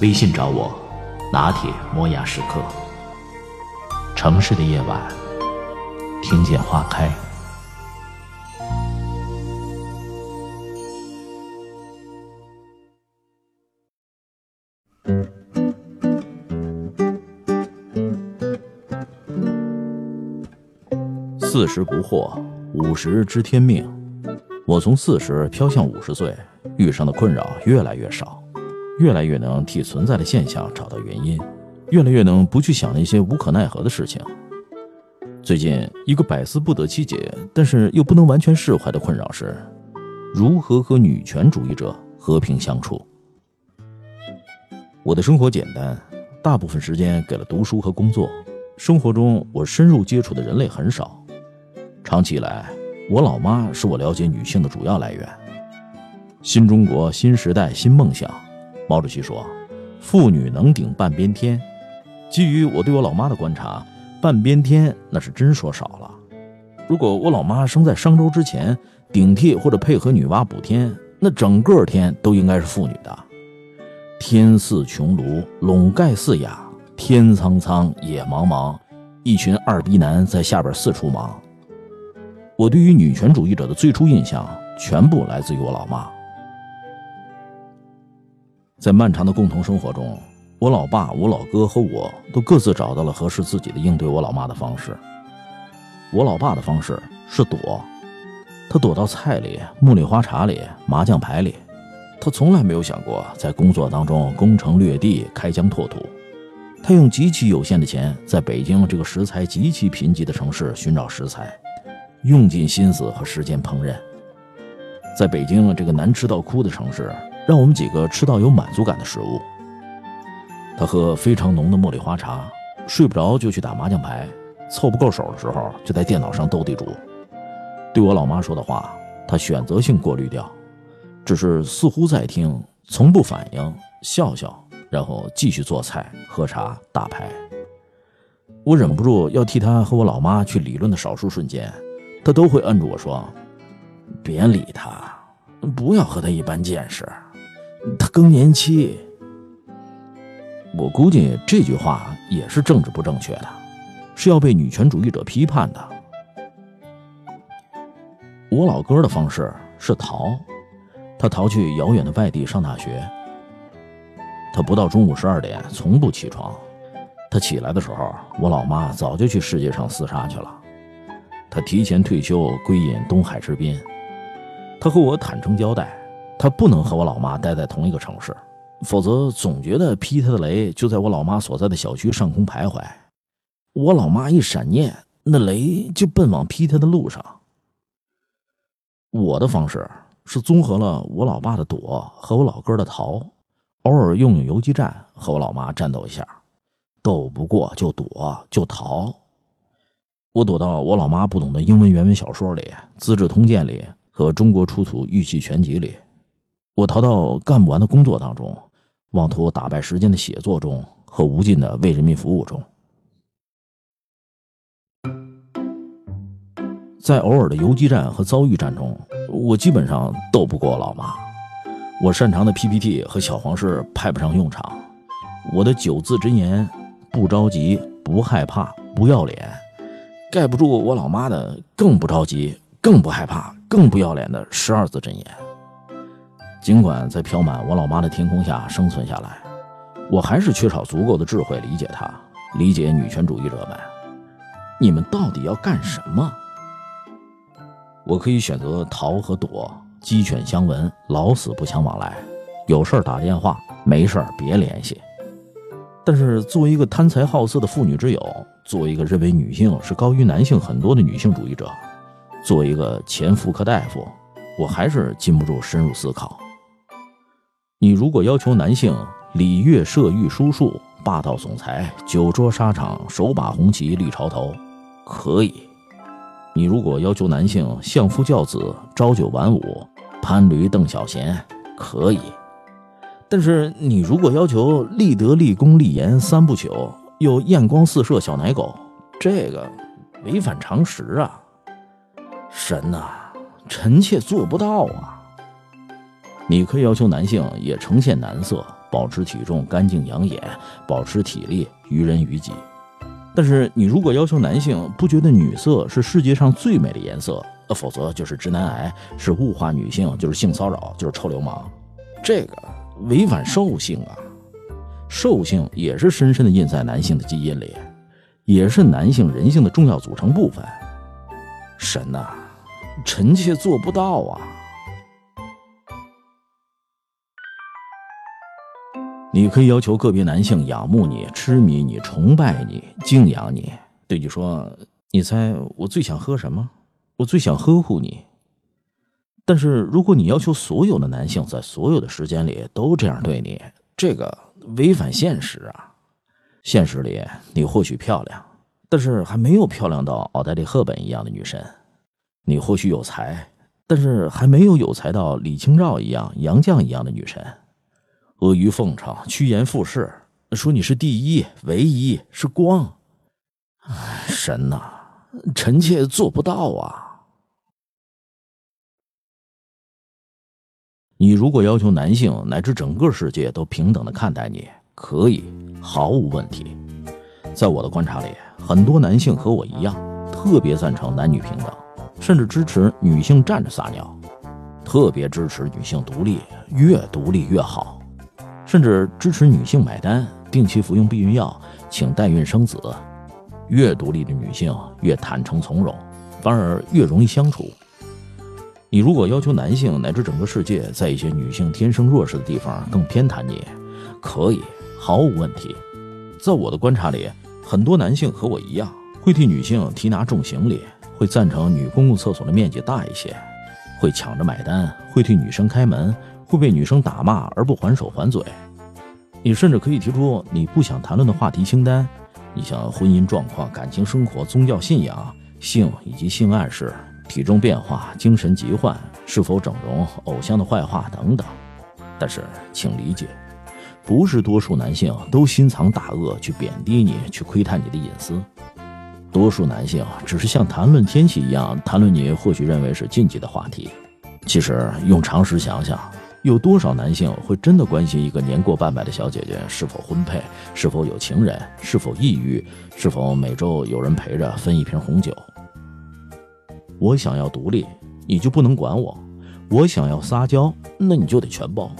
微信找我，拿铁磨牙时刻。城市的夜晚，听见花开。四十不惑，五十知天命。我从四十飘向五十岁，遇上的困扰越来越少，越来越能替存在的现象找到原因，越来越能不去想那些无可奈何的事情。最近一个百思不得其解，但是又不能完全释怀的困扰是，如何和女权主义者和平相处。我的生活简单，大部分时间给了读书和工作，生活中我深入接触的人类很少。长期以来，我老妈是我了解女性的主要来源。新中国新时代新梦想，毛主席说：“妇女能顶半边天。”基于我对我老妈的观察，半边天那是真说少了。如果我老妈生在商周之前，顶替或者配合女娲补天，那整个天都应该是妇女的。天似穹庐，笼盖四野；天苍苍，野茫茫，一群二逼男在下边四处忙。我对于女权主义者的最初印象，全部来自于我老妈。在漫长的共同生活中，我老爸、我老哥和我都各自找到了合适自己的应对我老妈的方式。我老爸的方式是躲，他躲到菜里、茉莉花茶里、麻将牌里，他从来没有想过在工作当中攻城略地、开疆拓土。他用极其有限的钱，在北京这个食材极其贫瘠的城市寻找食材。用尽心思和时间烹饪，在北京这个难吃到哭的城市，让我们几个吃到有满足感的食物。他喝非常浓的茉莉花茶，睡不着就去打麻将牌，凑不够手的时候就在电脑上斗地主。对我老妈说的话，他选择性过滤掉，只是似乎在听，从不反应，笑笑，然后继续做菜、喝茶、打牌。我忍不住要替他和我老妈去理论的少数瞬间。他都会摁住我说：“别理他，不要和他一般见识，他更年期。”我估计这句话也是政治不正确的，是要被女权主义者批判的。我老哥的方式是逃，他逃去遥远的外地上大学。他不到中午十二点从不起床，他起来的时候，我老妈早就去世界上厮杀去了。他提前退休，归隐东海之滨。他和我坦诚交代，他不能和我老妈待在同一个城市，否则总觉得劈他的雷就在我老妈所在的小区上空徘徊。我老妈一闪念，那雷就奔往劈他的路上。我的方式是综合了我老爸的躲和我老哥的逃，偶尔用用游击战和我老妈战斗一下，斗不过就躲就逃。我躲到我老妈不懂的英文原文小说里、《资治通鉴》里和《中国出土玉器全集》里，我逃到干不完的工作当中，妄图打败时间的写作中和无尽的为人民服务中。在偶尔的游击战和遭遇战中，我基本上斗不过老妈。我擅长的 PPT 和小黄式派不上用场，我的九字真言：不着急，不害怕，不要脸。盖不住我老妈的，更不着急，更不害怕，更不要脸的十二字真言。尽管在飘满我老妈的天空下生存下来，我还是缺少足够的智慧理解她，理解女权主义者们。你们到底要干什么？我可以选择逃和躲，鸡犬相闻，老死不相往来。有事打电话，没事别联系。但是，作为一个贪财好色的妇女之友，作为一个认为女性是高于男性很多的女性主义者，作为一个前妇科大夫，我还是禁不住深入思考。你如果要求男性礼乐射御书数，霸道总裁，酒桌沙场，手把红旗立潮头，可以。你如果要求男性相夫教子、朝九晚五、攀驴邓小闲，可以。但是你如果要求立德、立功、立言三不朽，又艳光四射小奶狗，这个违反常识啊！神呐，臣妾做不到啊！你可以要求男性也呈现男色，保持体重，干净养眼，保持体力，于人于己。但是你如果要求男性不觉得女色是世界上最美的颜色，呃，否则就是直男癌，是物化女性，就是性骚扰，就是臭流氓，这个违反兽性啊！兽性也是深深的印在男性的基因里，也是男性人性的重要组成部分。神呐，臣妾做不到啊！你可以要求个别男性仰慕你、痴迷你、崇拜你、敬仰你，对你说：“你猜我最想喝什么？我最想呵护你。”但是如果你要求所有的男性在所有的时间里都这样对你，这个违反现实啊！现实里你或许漂亮，但是还没有漂亮到奥黛丽·赫本一样的女神；你或许有才，但是还没有有才到李清照一样、杨绛一样的女神。阿谀奉承、趋炎附势，说你是第一、唯一，是光。神呐，臣妾做不到啊！你如果要求男性乃至整个世界都平等的看待你，可以，毫无问题。在我的观察里，很多男性和我一样，特别赞成男女平等，甚至支持女性站着撒尿，特别支持女性独立，越独立越好。甚至支持女性买单，定期服用避孕药，请代孕生子。越独立的女性越坦诚从容，反而越容易相处。你如果要求男性乃至整个世界在一些女性天生弱势的地方更偏袒你，可以，毫无问题。在我的观察里，很多男性和我一样，会替女性提拿重行李，会赞成女公共厕所的面积大一些，会抢着买单，会替女生开门。会被女生打骂而不还手还嘴，你甚至可以提出你不想谈论的话题清单，你像婚姻状况、感情生活、宗教信仰、性以及性暗示、体重变化、精神疾患、是否整容、偶像的坏话等等。但是，请理解，不是多数男性都心藏大恶去贬低你、去窥探你的隐私，多数男性只是像谈论天气一样谈论你或许认为是禁忌的话题。其实，用常识想想。有多少男性会真的关心一个年过半百的小姐姐是否婚配、是否有情人、是否抑郁、是否每周有人陪着分一瓶红酒？我想要独立，你就不能管我；我想要撒娇，那你就得全包。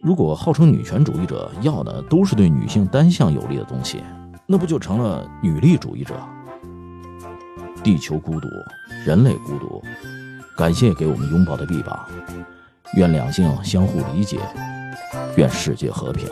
如果号称女权主义者要的都是对女性单向有利的东西，那不就成了女力主义者？地球孤独，人类孤独，感谢给我们拥抱的臂膀。愿两性相互理解，愿世界和平。